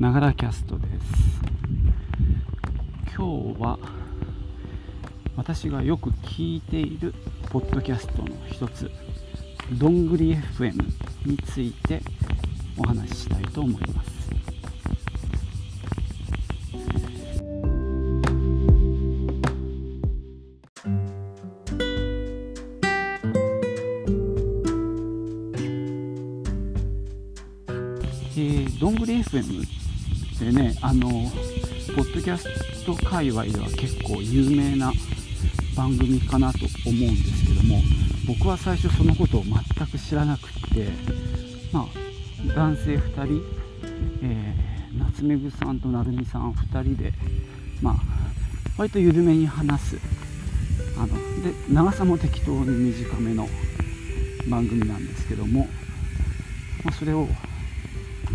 ながらキャストです。今日は私がよく聞いているポッドキャストの一つどんぐり FM についてお話ししたいと思います。えー、どんぐり FM てね。あのポッドキャスト界隈では結構有名な番組かなと思うんですけども僕は最初そのことを全く知らなくってまあ男性2人、えー、夏目ぐさんと成美さん2人でまあ割と緩めに話す。あので長さも適当に短めの番組なんですけども、まあ、それを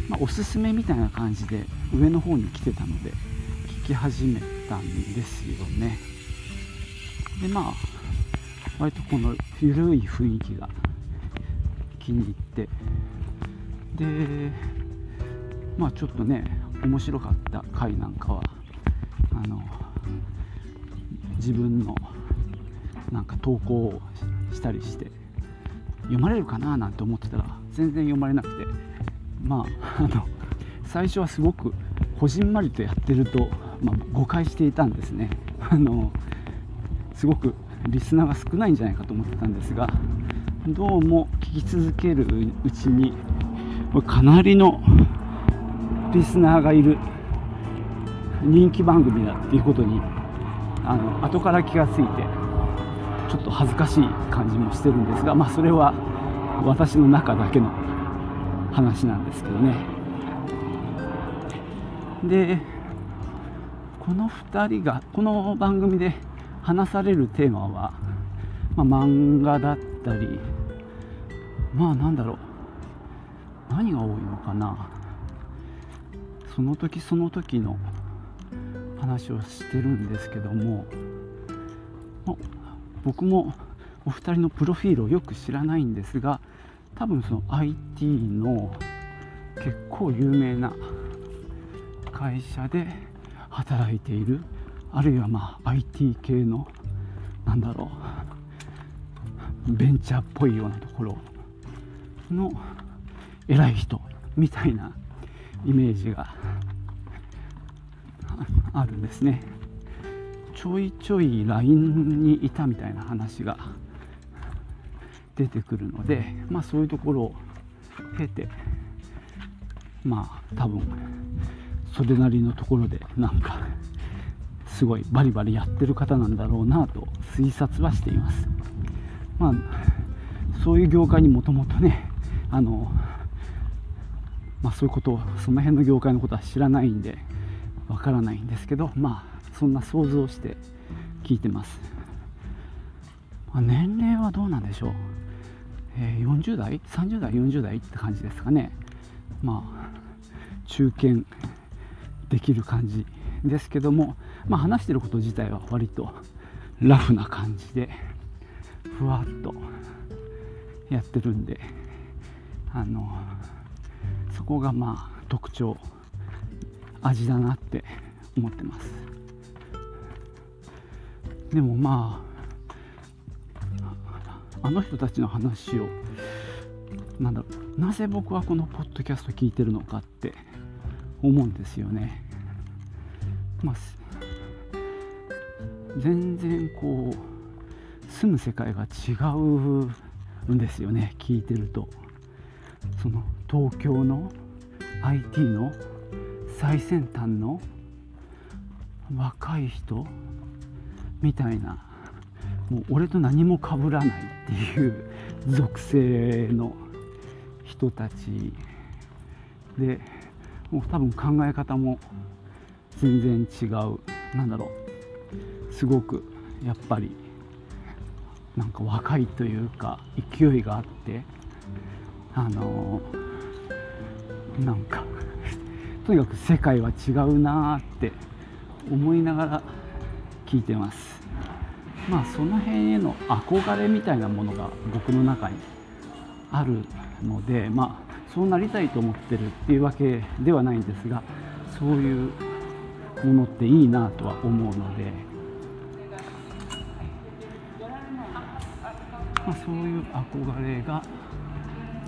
まあ、おすすめみたいな感じで上の方に来てたので聞き始めたんですよね。でまあ割とこの緩い雰囲気が気に入ってでまあちょっとね面白かった回なんかはあの自分のなんか投稿をしたりして読まれるかななんて思ってたら全然読まれなくて。まあ、あの最初はすごくこじんまりとやってると、まあ、誤解していたんですねあのすごくリスナーが少ないんじゃないかと思ってたんですがどうも聞き続けるうちにかなりのリスナーがいる人気番組だっていうことにあの後から気がついてちょっと恥ずかしい感じもしてるんですがまあそれは私の中だけの話なんですけどねでこの2人がこの番組で話されるテーマは、まあ、漫画だったりまあなんだろう。何が多いのかな。その時その時の話をしてるんですけども、僕もお二人のプロフィールをよく知らないんですが多分その IT の結構有名な会社で働いているあるいはまあ IT 系のなんだろうベンチャーっぽいようなところの偉い人みたいなイメージがあるんですね。ちょいちょい LINE にいたみたいな話が出てくるので、まあ、そういうところを経てまあ多分それなりのところでなんか すごいバリバリやってる方なんだろうなと推察はしています。まあそういう業界にもともとねあのまあそういうことをその辺の業界のことは知らないんでわからないんですけどまあそんな想像して聞いてます、まあ、年齢はどうなんでしょう？えー、40代？30代？40代？って感じですかね。まあ中堅。できる感じですけども、まあ、話してること自体は割とラフな感じでふわっとやってるんであのそこがまあ特徴味だなって思ってます。でもまああの人たちの話をなんだろうなぜ僕はこのポッドキャスト聞いてるのかって思うんですよね。まあ、全然こう住む世界が違うんですよね聞いてると。その東京の IT の最先端の若い人みたいなもう俺と何も被らないっていう属性の人たちでもう多分考え方も全然違う。なんだろう。すごくやっぱりなんか若いというか勢いがあって。あのなんか とにかく世界は違うなって思いながら聞いてます。まあその辺への憧れみたいなものが僕の中にあるのでまあそうなりたいと思ってるっていうわけではないんですがそういうものっていいなとは思うので、まあ、そういう憧れが、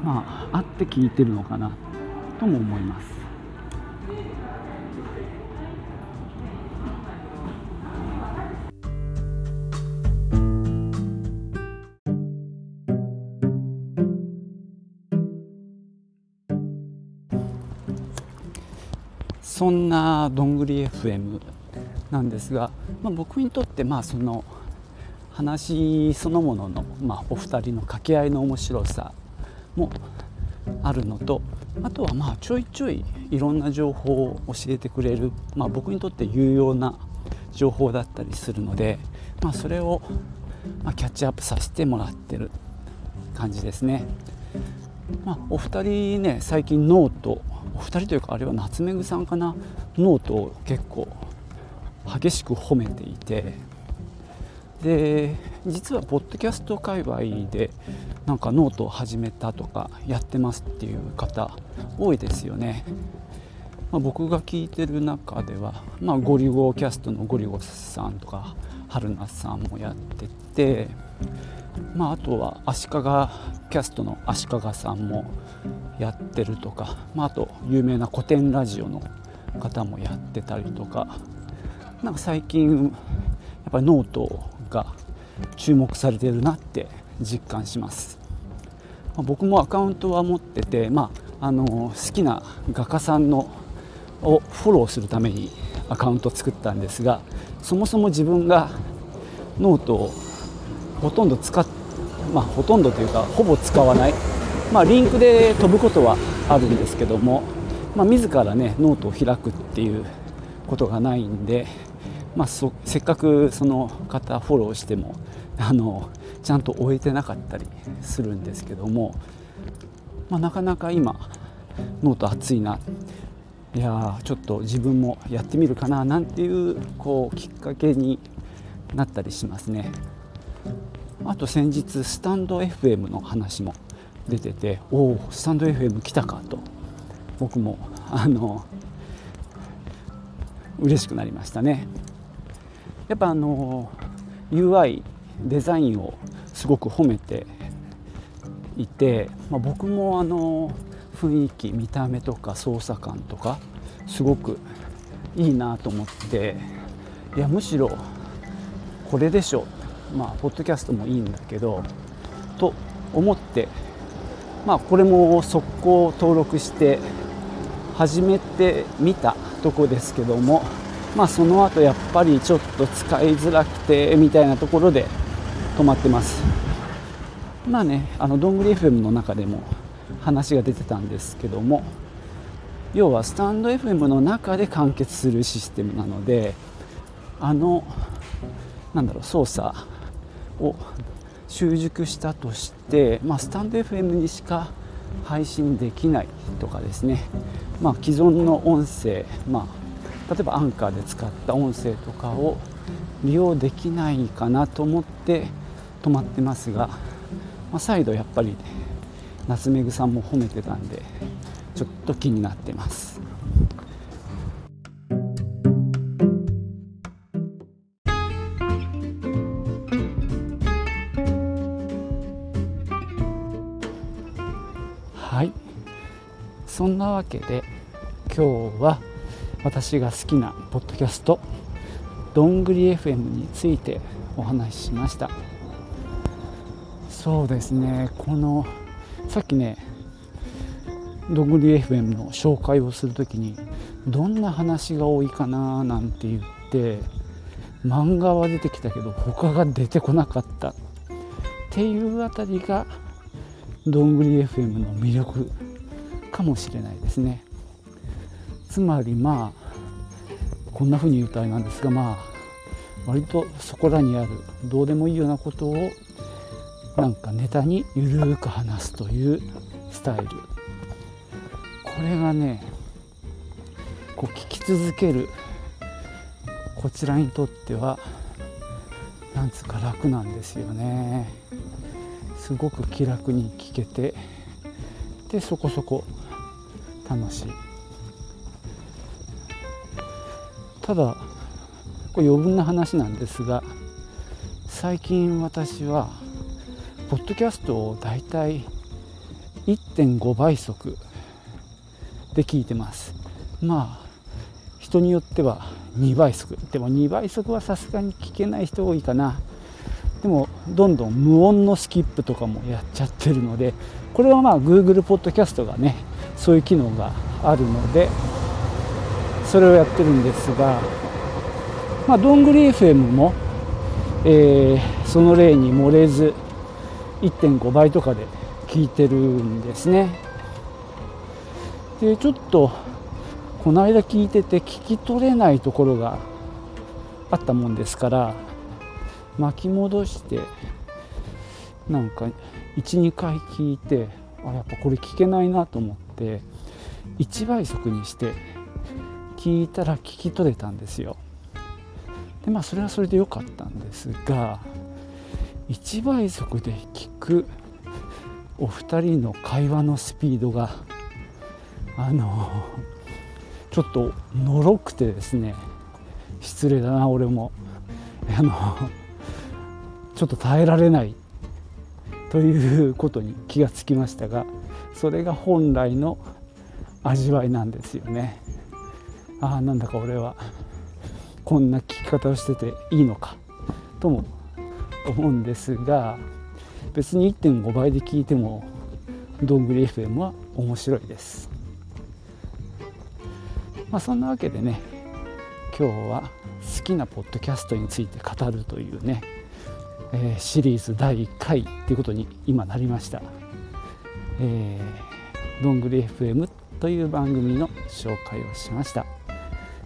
まあ、あって聞いてるのかなとも思います。そんなどんぐり FM なんですが、まあ、僕にとってまあその話そのものの、まあ、お二人の掛け合いの面白さもあるのとあとはまあちょいちょいいろんな情報を教えてくれる、まあ、僕にとって有用な情報だったりするので、まあ、それをまキャッチアップさせてもらってる感じですね。まあ、お二人ね最近ノートお二人というかあれは夏目ぐさんかな？ノートを結構激しく褒めていて。で実はポッドキャスト界隈でなんかノートを始めたとかやってますっていう方多いですよね、まあ、僕が聞いてる中では、まあ、ゴリゴキャストのゴリゴさんとか春菜さんもやっててまあ、あとは足利キャストの足利さんもやってるとか、まあ、あと有名なコテンラジオの方もやってたりとかなんか最近やっぱりノートが注目されてるなって実感します、まあ、僕もアカウントは持ってて、まあ、あの好きな画家さんのをフォローするためにアカウントを作ったんですがそもそも自分がノートをほとんど使っまあほとんどというかほぼ使わないまあリンクで飛ぶことはあるんですけどもまあ自らねノートを開くっていうことがないんでまあ、せっかくその方フォローしてもあのちゃんと追えてなかったりするんですけども、まあ、なかなか今ノート熱いないやちょっと自分もやってみるかななんていうこうきっかけになったりしますね。あと先日スタンド FM の話も出てておおスタンド FM 来たかと。僕もあの嬉しくなりましたね。やっぱあの UI デザインをすごく褒めていて、まあ、僕もあの雰囲気見た目とか操作感とかすごくいいなと思っていやむしろこれでしょまあポッドキャストもいいんだけどと思ってまあこれも速攻登録して始めてみたとこですけどもまあその後やっぱりちょっと使いづらくてみたいなところで止まってます。まあねあのどんぐり FM の中でも話が出てたんですけども要はスタンド FM の中で完結するシステムなのであのなんだろう操作を習熟したとして、まあ、スタンド FM にしか配信できないとかですね、まあ、既存の音声、まあ、例えばアンカーで使った音声とかを利用できないかなと思って止まってますが、まあ、再度やっぱり夏目ぐさんも褒めてたんでちょっと気になってます。そんなわけで今日は私が好きなポッドキャストどんぐり FM についてお話ししました。そうですねこのさっきねどんぐり FM の紹介をする時にどんな話が多いかななんて言って漫画は出てきたけど他が出てこなかったっていうあたりがどんぐり FM の魅力かもしれないですね。つまりまあこんな風に言うとあれなんですがまあ割とそこらにあるどうでもいいようなことをなんかネタにゆるーく話すというスタイル。これがねこう聞き続けるこちらにとってはなんつうか楽なんですよね。すごく気楽に聞けてでそこそこ楽しい。ただこれ余分な話なんですが最近私はポッドキャストをだいたい1.5倍速で聞いてます。まあ人によっては2倍速。でも2倍速はさすがに聞けない人多いかな。でもどんどん無音のスキップとかもやっちゃってるのでこれはまあ Google ポッドキャストがねそういう機能があるのでそれをやってるんですがまあどんぐり FM も、え、その例に漏れず1.5倍とかで聞いてるんですね。でちょっとこの間聞いてて聞き取れないところがあったもんですから巻き戻してなんか12回聞いてあやっぱこれ聞けないなと思って。1倍速にして聞いたら聞き取れたんですよ。でまあそれはそれで良かったんですが1倍速で聞くお二人の会話のスピードがあのちょっとのろくてですね失礼だな俺も。あのちょっと耐えられないということに気がつきましたがそれが本来の味わいなんですよね。ああなんだか俺はこんな聞き方をしてていいのかとも思うんですが別に1.5倍で聞いてもどんぐり FM は面白いです。まあ、そんなわけでね今日は好きなポッドキャストについて語るというね、えー、シリーズ第1回っていうことに今なりました。えー、どんぐり FM という番組の紹介をしました。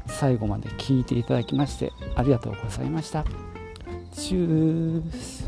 最後まで聞いていただきましてありがとうございました。チュース。